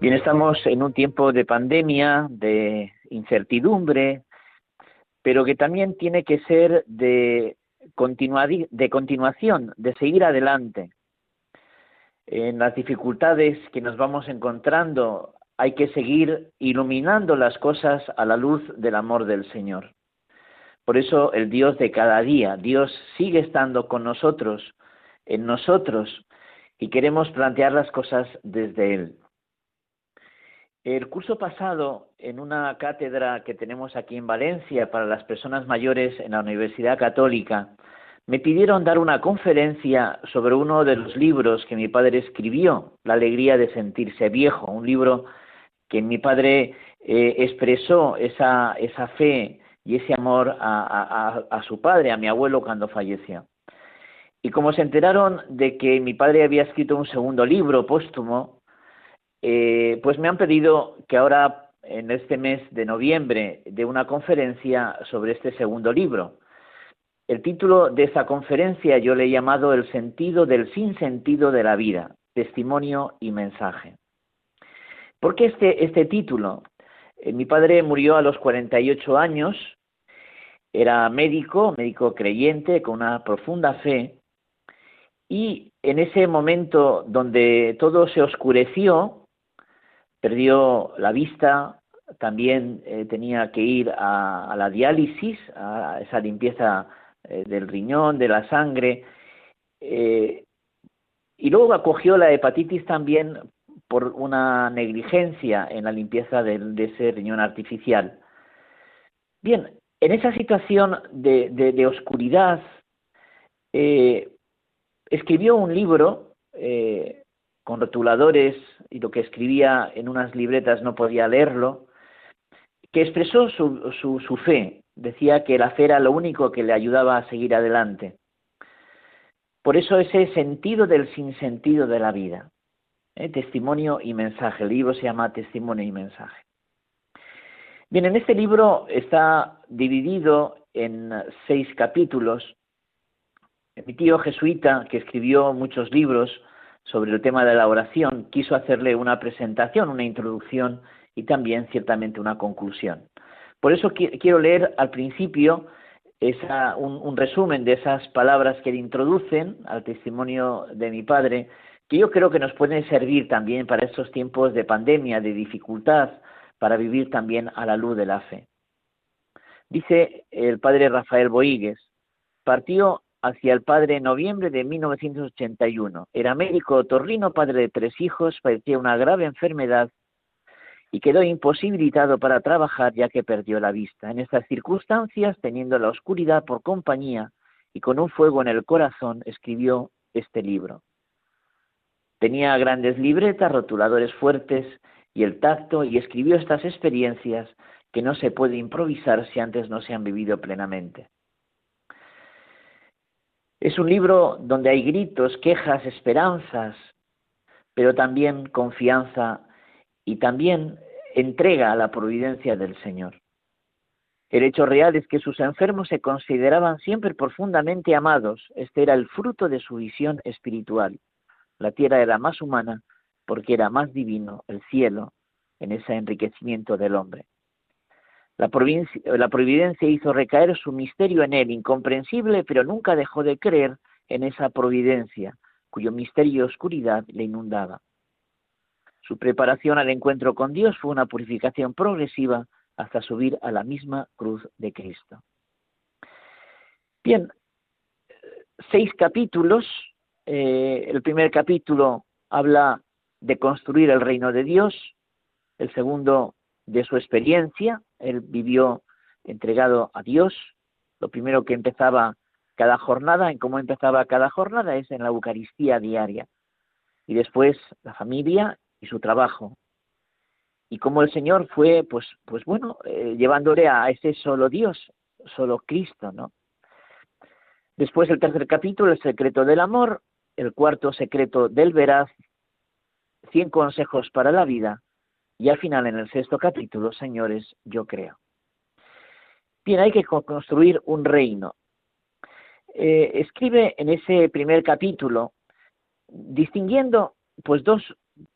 Bien, estamos en un tiempo de pandemia, de incertidumbre, pero que también tiene que ser de, de continuación, de seguir adelante. En las dificultades que nos vamos encontrando hay que seguir iluminando las cosas a la luz del amor del Señor. Por eso el Dios de cada día, Dios sigue estando con nosotros, en nosotros, y queremos plantear las cosas desde Él. El curso pasado, en una cátedra que tenemos aquí en Valencia para las personas mayores en la Universidad Católica, me pidieron dar una conferencia sobre uno de los libros que mi padre escribió, La alegría de sentirse viejo, un libro que mi padre eh, expresó esa, esa fe y ese amor a, a su padre, a mi abuelo cuando falleció. Y como se enteraron de que mi padre había escrito un segundo libro póstumo, eh, pues me han pedido que ahora, en este mes de noviembre, de una conferencia sobre este segundo libro. El título de esa conferencia yo le he llamado El sentido del sinsentido de la vida, testimonio y mensaje. ¿Por qué este, este título? Eh, mi padre murió a los 48 años, era médico, médico creyente, con una profunda fe, y en ese momento donde todo se oscureció, perdió la vista, también eh, tenía que ir a, la diálisis, a esa limpieza eh, del riñón, de la sangre, eh, y luego acogió la hepatitis también por una negligencia en la limpieza de, ese riñón artificial. Bien, en esa situación de, de oscuridad, escribió un libro con rotuladores y lo que escribía en unas libretas no podía leerlo, que expresó su, su, fe. Decía que la fe era lo único que le ayudaba a seguir adelante. Por eso ese sentido del sinsentido de la vida. ¿eh? Testimonio y mensaje. El libro se llama Testimonio y mensaje. Bien, en este libro está dividido en seis capítulos. Mi tío jesuita, que escribió muchos libros, sobre el tema de la oración, quiso hacerle una presentación, una introducción y también ciertamente una conclusión. Por eso quiero leer al principio un, resumen de esas palabras que le introducen al testimonio de mi padre, que yo creo que nos pueden servir también para estos tiempos de pandemia, de dificultad, para vivir también a la luz de la fe. Dice el padre Rafael Boigues, partió hacia el padre en noviembre de 1981. Era médico torrino, padre de tres hijos, padecía una grave enfermedad y quedó imposibilitado para trabajar ya que perdió la vista. En estas circunstancias, teniendo la oscuridad por compañía y con un fuego en el corazón, escribió este libro. Tenía grandes libretas, rotuladores fuertes y el tacto y escribió estas experiencias que no se puede improvisar si antes no se han vivido plenamente. Es un libro donde hay gritos, quejas, esperanzas, pero también confianza y también entrega a la providencia del Señor. El hecho real es que sus enfermos se consideraban siempre profundamente amados. Este era el fruto de su visión espiritual. La tierra era más humana porque era más divino el cielo en ese enriquecimiento del hombre. La, providencia hizo recaer su misterio en él, incomprensible, pero nunca dejó de creer en esa providencia, cuyo misterio y oscuridad le inundaba. Su preparación al encuentro con Dios fue una purificación progresiva hasta subir a la misma cruz de Cristo. Bien, seis capítulos. Eh, el primer capítulo habla de construir el reino de Dios, el segundo de su experiencia, él vivió entregado a Dios. Lo primero que empezaba cada jornada, en cómo empezaba cada jornada, es en la Eucaristía diaria. Y después la familia y su trabajo. Y como el Señor fue, pues, pues bueno, eh, llevándole a ese solo Dios, solo Cristo, ¿no? Después el tercer capítulo, el secreto del amor, el cuarto secreto del veraz, cien consejos para la vida, y al final en el sexto capítulo, señores, yo creo. Bien, hay que construir un reino. Eh, escribe en ese primer capítulo, distinguiendo pues dos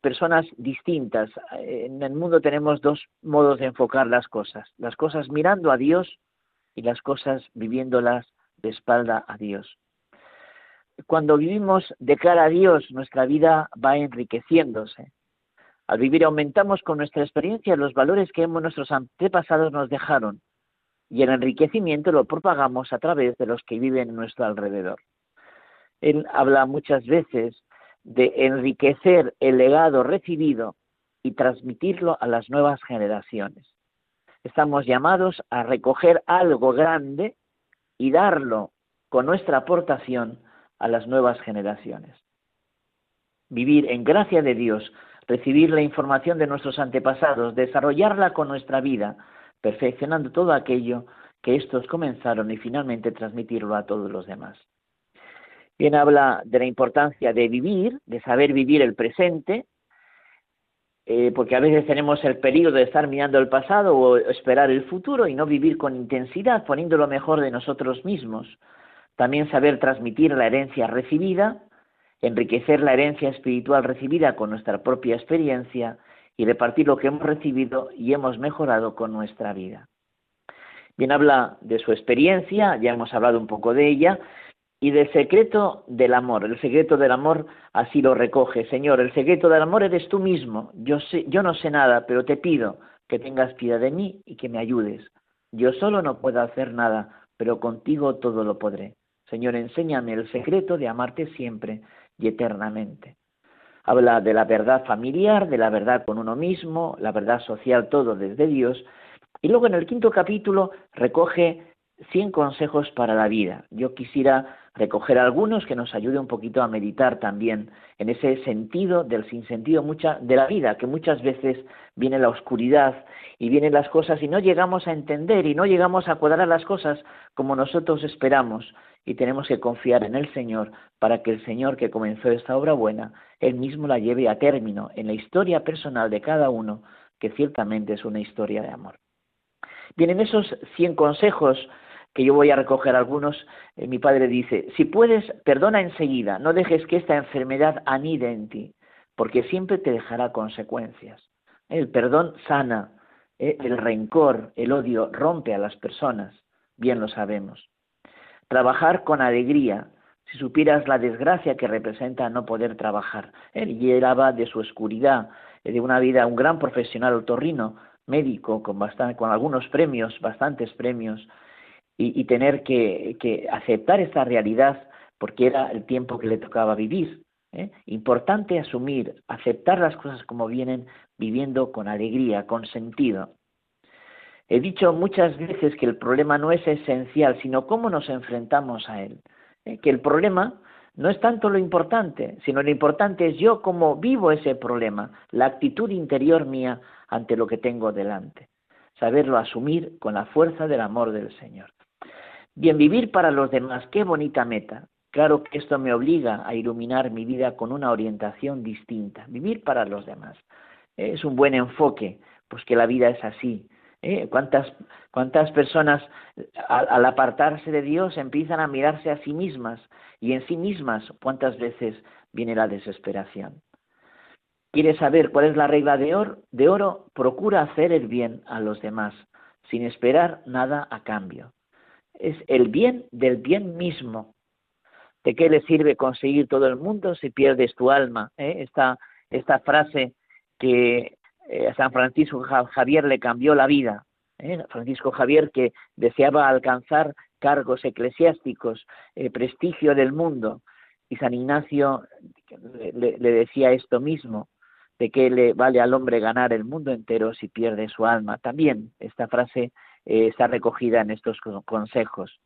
personas distintas. En el mundo tenemos dos modos de enfocar las cosas. Las cosas mirando a Dios y las cosas viviéndolas de espalda a Dios. Cuando vivimos de cara a Dios, nuestra vida va enriqueciéndose. Al vivir aumentamos con nuestra experiencia los valores que nuestros antepasados nos dejaron y el enriquecimiento lo propagamos a través de los que viven en nuestro alrededor. Él habla muchas veces de enriquecer el legado recibido y transmitirlo a las nuevas generaciones. Estamos llamados a recoger algo grande y darlo con nuestra aportación a las nuevas generaciones. Vivir en gracia de Dios, recibir la información de nuestros antepasados, desarrollarla con nuestra vida, perfeccionando todo aquello que estos comenzaron y finalmente transmitirlo a todos los demás. Bien habla de la importancia de vivir, de saber vivir el presente, eh, porque a veces tenemos el peligro de estar mirando el pasado o esperar el futuro y no vivir con intensidad, poniendo lo mejor de nosotros mismos. También saber transmitir la herencia recibida, enriquecer la herencia espiritual recibida con nuestra propia experiencia y repartir lo que hemos recibido y hemos mejorado con nuestra vida. Bien habla de su experiencia, ya hemos hablado un poco de ella, y del secreto del amor. El secreto del amor así lo recoge. Señor, el secreto del amor eres tú mismo. Yo, sé, yo no sé nada, pero te pido que tengas piedad de mí y que me ayudes. Yo solo no puedo hacer nada, pero contigo todo lo podré. Señor, enséñame el secreto de amarte siempre y eternamente. Habla de la verdad familiar, de la verdad con uno mismo, la verdad social, todo desde Dios. Y luego en el quinto capítulo recoge 100 consejos para la vida. Yo quisiera recoger algunos que nos ayude un poquito a meditar también en ese sentido del sinsentido mucha, de la vida, que muchas veces viene la oscuridad y vienen las cosas y no llegamos a entender y no llegamos a cuadrar las cosas como nosotros esperamos y tenemos que confiar en el Señor para que el Señor que comenzó esta obra buena, Él mismo la lleve a término en la historia personal de cada uno, que ciertamente es una historia de amor. Bien, en esos 100 consejos que yo voy a recoger algunos, eh, mi padre dice, si puedes, perdona enseguida, no dejes que esta enfermedad anide en ti, porque siempre te dejará consecuencias. El perdón sana, eh, el rencor, el odio rompe a las personas, bien lo sabemos. Trabajar con alegría, si supieras la desgracia que representa no poder trabajar. Él llegaba de su oscuridad, eh, de una vida, un gran profesional otorrino, médico, con, bastante, con algunos premios, bastantes premios, y, tener que, aceptar esta realidad porque era el tiempo que le tocaba vivir. ¿eh? Importante asumir, aceptar las cosas como vienen, viviendo con alegría, con sentido. He dicho muchas veces que el problema no es esencial, sino cómo nos enfrentamos a él. ¿eh? Que el problema no es tanto lo importante, sino lo importante es yo cómo vivo ese problema, la actitud interior mía ante lo que tengo delante. Saberlo asumir con la fuerza del amor del Señor. Bien, vivir para los demás, qué bonita meta. Claro que esto me obliga a iluminar mi vida con una orientación distinta. Vivir para los demás. Es un buen enfoque, pues que la vida es así. ¿eh? ¿Cuántas, ¿Cuántas personas al, apartarse de Dios empiezan a mirarse a sí mismas y en sí mismas cuántas veces viene la desesperación? ¿Quieres saber cuál es la regla de oro? de oro? Procura hacer el bien a los demás, sin esperar nada a cambio es el bien del bien mismo. ¿De qué le sirve conseguir todo el mundo si pierdes tu alma? ¿Eh? Esta, esta frase que eh, a San Francisco Javier le cambió la vida. ¿eh? Francisco Javier que deseaba alcanzar cargos eclesiásticos, eh, prestigio del mundo. Y San Ignacio le, le decía esto mismo, de que le vale al hombre ganar el mundo entero si pierde su alma. También esta frase eh, está recogida en estos consejos.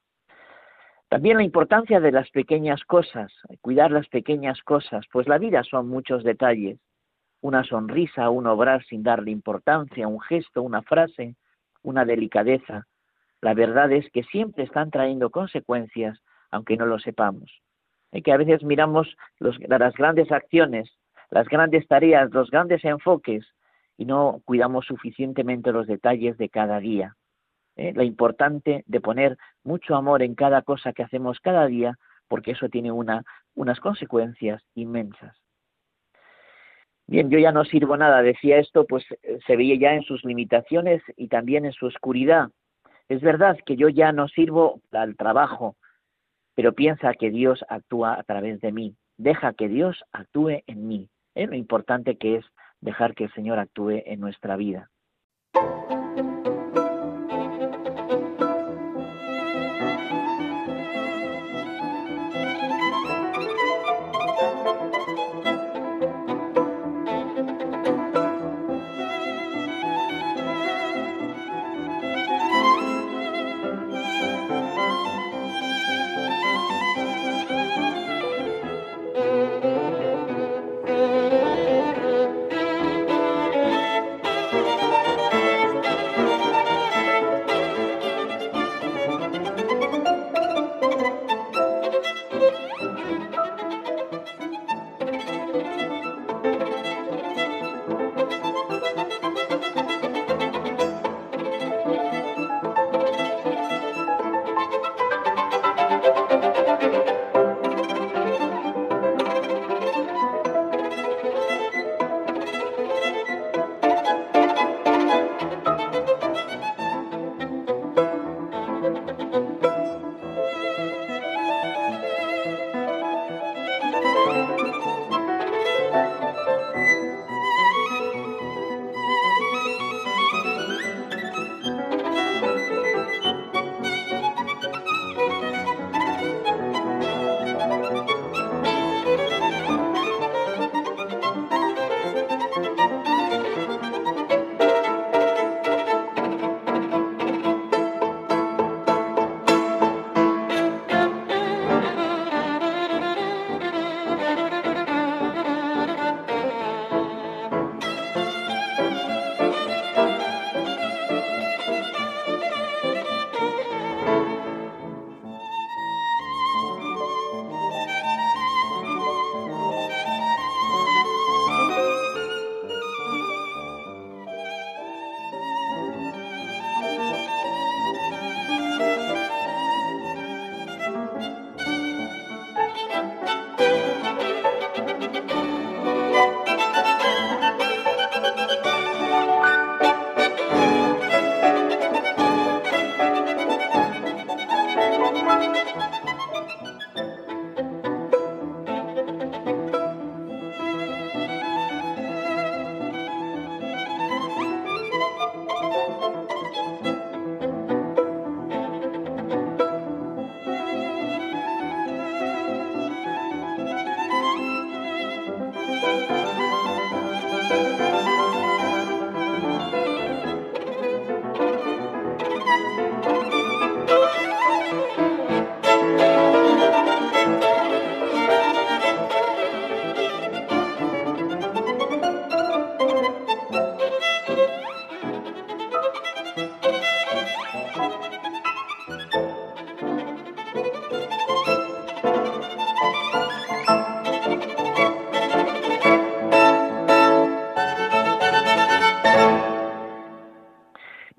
También la importancia de las pequeñas cosas, cuidar las pequeñas cosas, pues la vida son muchos detalles. una sonrisa, un obrar sin darle importancia, un gesto, una frase, una delicadeza. La verdad es que siempre están trayendo consecuencias, aunque no lo sepamos. Y que a veces miramos las grandes acciones, las grandes tareas, los grandes enfoques, y no cuidamos suficientemente los detalles de cada día. ¿Eh? Lo importante de poner mucho amor en cada cosa que hacemos cada día, porque eso tiene una, unas consecuencias inmensas. Bien, yo ya no sirvo nada, decía esto, pues eh, se veía ya en sus limitaciones y también en su oscuridad. Es verdad que yo ya no sirvo al trabajo, pero piensa que Dios actúa a través de mí. Deja que Dios actúe en mí. Lo importante que es dejar que el Señor actúe en nuestra vida.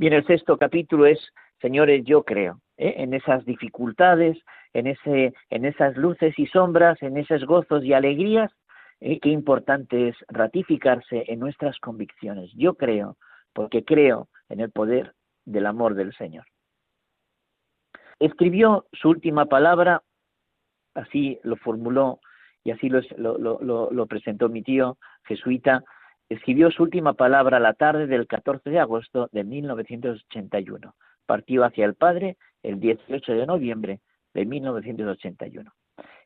En el sexto capítulo es, señores, yo creo, ¿eh? en esas dificultades, en, ese, en esas luces y sombras, en esos gozos y alegrías, ¿eh? qué importante es ratificarse en nuestras convicciones. Yo creo, porque creo en el poder del amor del Señor. Escribió su última palabra, así lo formuló y así lo, presentó mi tío jesuita, Escribió su última palabra la tarde del 14 de agosto de 1981. Partió hacia el Padre el 18 de noviembre de 1981.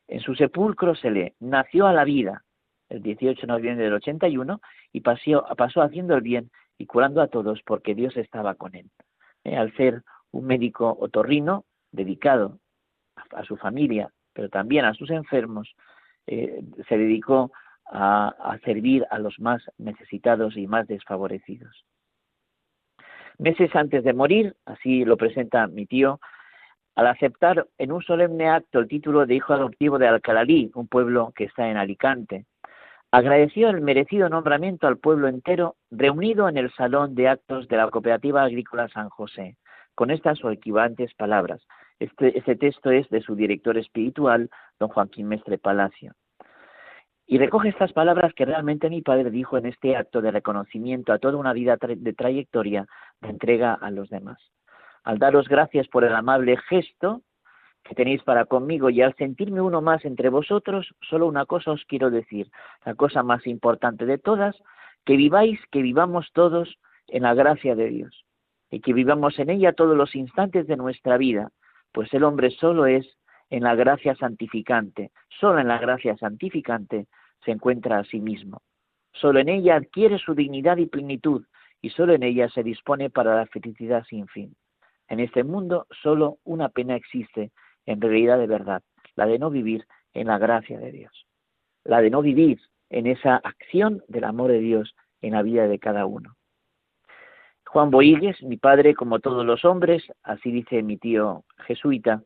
En su sepulcro se lee, nació a la vida el 18 de noviembre del 81 y pasó, pasó haciendo el bien y curando a todos porque Dios estaba con él. Eh, al ser un médico otorrino dedicado a, su familia, pero también a sus enfermos, eh, se dedicó a, servir a los más necesitados y más desfavorecidos. Meses antes de morir, así lo presenta mi tío, al aceptar en un solemne acto el título de hijo adoptivo de Alcalalí, un pueblo que está en Alicante, agradeció el merecido nombramiento al pueblo entero reunido en el salón de actos de la Cooperativa Agrícola San José, con estas o equivalentes palabras. Este, este texto es de su director espiritual, don Joaquín Mestre Palacio. Y recoge estas palabras que realmente mi padre dijo en este acto de reconocimiento a toda una vida de trayectoria de entrega a los demás. Al daros gracias por el amable gesto que tenéis para conmigo y al sentirme uno más entre vosotros, solo una cosa os quiero decir, la cosa más importante de todas, que viváis, que vivamos todos en la gracia de Dios y que vivamos en ella todos los instantes de nuestra vida, pues el hombre solo es en la gracia santificante, solo en la gracia santificante se encuentra a sí mismo. Solo en ella adquiere su dignidad y plenitud y solo en ella se dispone para la felicidad sin fin. En este mundo solo una pena existe en realidad de verdad, la de no vivir en la gracia de Dios, la de no vivir en esa acción del amor de Dios en la vida de cada uno. Juan Boigues, mi padre, como todos los hombres, así dice mi tío jesuita,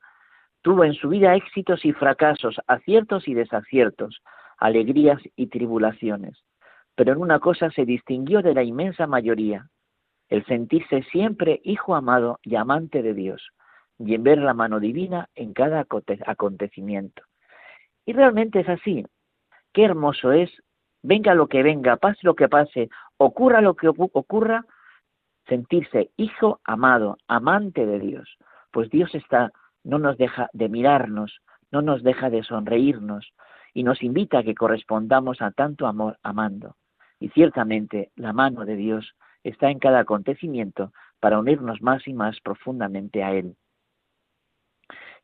tuvo en su vida éxitos y fracasos, aciertos y desaciertos, alegrías y tribulaciones, pero en una cosa se distinguió de la inmensa mayoría, el sentirse siempre hijo amado y amante de Dios, y en ver la mano divina en cada acontecimiento. Y realmente es así. Qué hermoso es, venga lo que venga, pase lo que pase, ocurra lo que ocurra, sentirse hijo amado, amante de Dios. Pues Dios está, no nos deja de mirarnos, no nos deja de sonreírnos y nos invita a que correspondamos a tanto amor amando. Y ciertamente la mano de Dios está en cada acontecimiento para unirnos más y más profundamente a Él.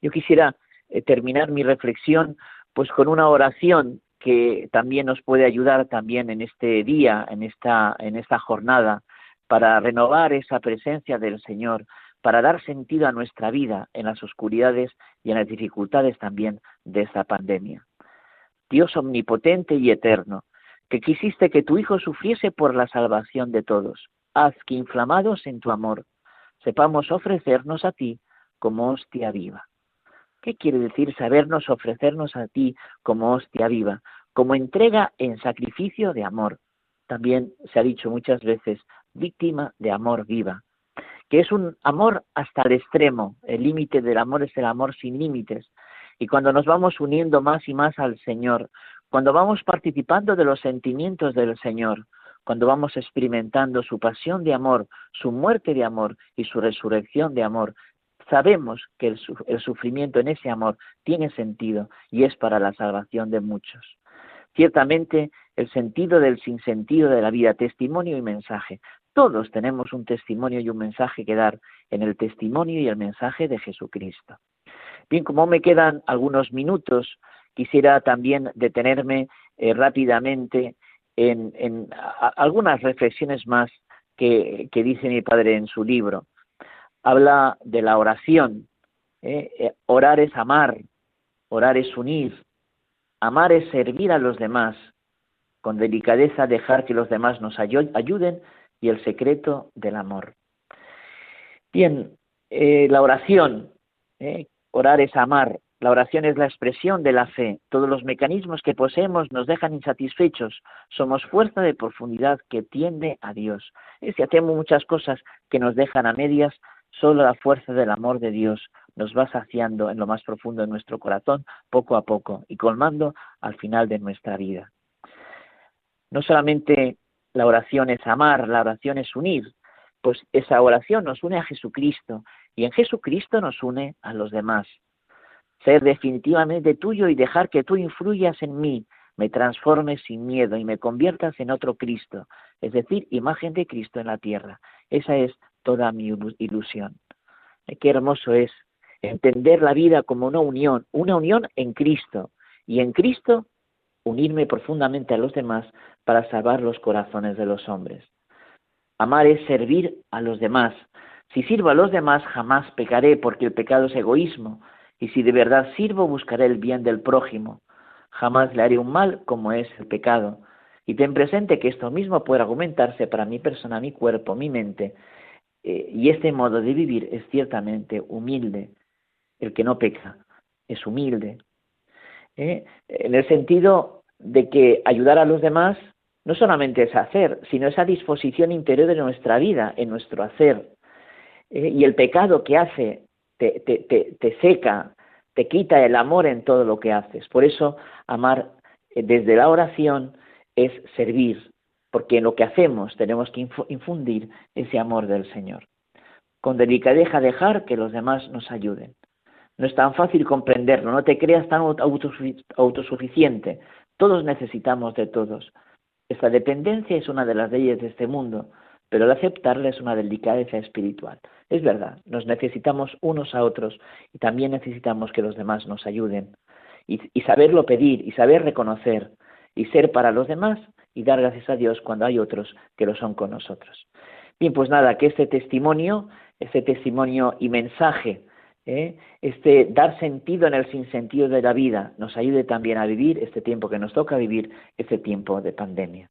Yo quisiera eh, terminar mi reflexión pues con una oración que también nos puede ayudar también en este día, en esta, en esta jornada, para renovar esa presencia del Señor, para dar sentido a nuestra vida en las oscuridades y en las dificultades también de esta pandemia. Dios omnipotente y eterno, que quisiste que tu Hijo sufriese por la salvación de todos, haz que inflamados en tu amor, sepamos ofrecernos a ti como hostia viva. ¿Qué quiere decir sabernos ofrecernos a ti como hostia viva, como entrega en sacrificio de amor? También se ha dicho muchas veces, víctima de amor viva, que es un amor hasta el extremo. El límite del amor es el amor sin límites. Y cuando nos vamos uniendo más y más al Señor, cuando vamos participando de los sentimientos del Señor, cuando vamos experimentando su pasión de amor, su muerte de amor y su resurrección de amor, sabemos que el, sufrimiento en ese amor tiene sentido y es para la salvación de muchos. Ciertamente, el sentido del sinsentido de la vida, testimonio y mensaje. Todos tenemos un testimonio y un mensaje que dar en el testimonio y el mensaje de Jesucristo. Bien, como me quedan algunos minutos, quisiera también detenerme eh, rápidamente en, algunas reflexiones más que dice mi padre en su libro habla de la oración. ¿eh? Eh, orar es amar, orar es unir, amar es servir a los demás, con delicadeza dejar que los demás nos ayuden y el secreto del amor. Bien, la oración, orar es amar, la oración es la expresión de la fe. Todos los mecanismos que poseemos nos dejan insatisfechos. Somos fuerza de profundidad que tiende a Dios. Si hacemos muchas cosas que nos dejan a medias, Solo la fuerza del amor de Dios nos va saciando en lo más profundo de nuestro corazón, poco a poco, y colmando al final de nuestra vida. No solamente la oración es amar, la oración es unir, pues esa oración nos une a Jesucristo y en Jesucristo nos une a los demás. Ser definitivamente tuyo y dejar que tú influyas en mí, me transformes sin miedo y me conviertas en otro Cristo, es decir, imagen de Cristo en la tierra. Esa es toda mi ilusión. Eh, qué hermoso es entender la vida como una unión, una unión en Cristo y en Cristo unirme profundamente a los demás para salvar los corazones de los hombres. Amar es servir a los demás. Si sirvo a los demás jamás pecaré porque el pecado es egoísmo y si de verdad sirvo buscaré el bien del prójimo. jamás le haré un mal como es el pecado. Y ten presente que esto mismo puede argumentarse para mi persona, mi cuerpo, mi mente. Eh, y este modo de vivir es ciertamente humilde. El que no peca es humilde. ¿eh? En el sentido de que ayudar a los demás no solamente es hacer, sino esa disposición interior de nuestra vida, en nuestro hacer. ¿Eh? y el pecado que hace te, te, te seca, te quita el amor en todo lo que haces. Por eso, amar desde la oración es servir, porque en lo que hacemos tenemos que infundir ese amor del Señor. Con delicadeza dejar que los demás nos ayuden. No es tan fácil comprenderlo, no te creas tan autosuficiente. Todos necesitamos de todos. Esta dependencia es una de las leyes de este mundo, pero el aceptarla es una delicadeza espiritual. Es verdad, nos necesitamos unos a otros y también necesitamos que los demás nos ayuden. Y, saberlo pedir y saber reconocer y ser para los demás y dar gracias a Dios cuando hay otros que lo son con nosotros. Bien, pues nada, que este testimonio, este testimonio y mensaje, ¿eh? este dar sentido en el sinsentido de la vida, nos ayude también a vivir este tiempo que nos toca vivir, este tiempo de pandemia.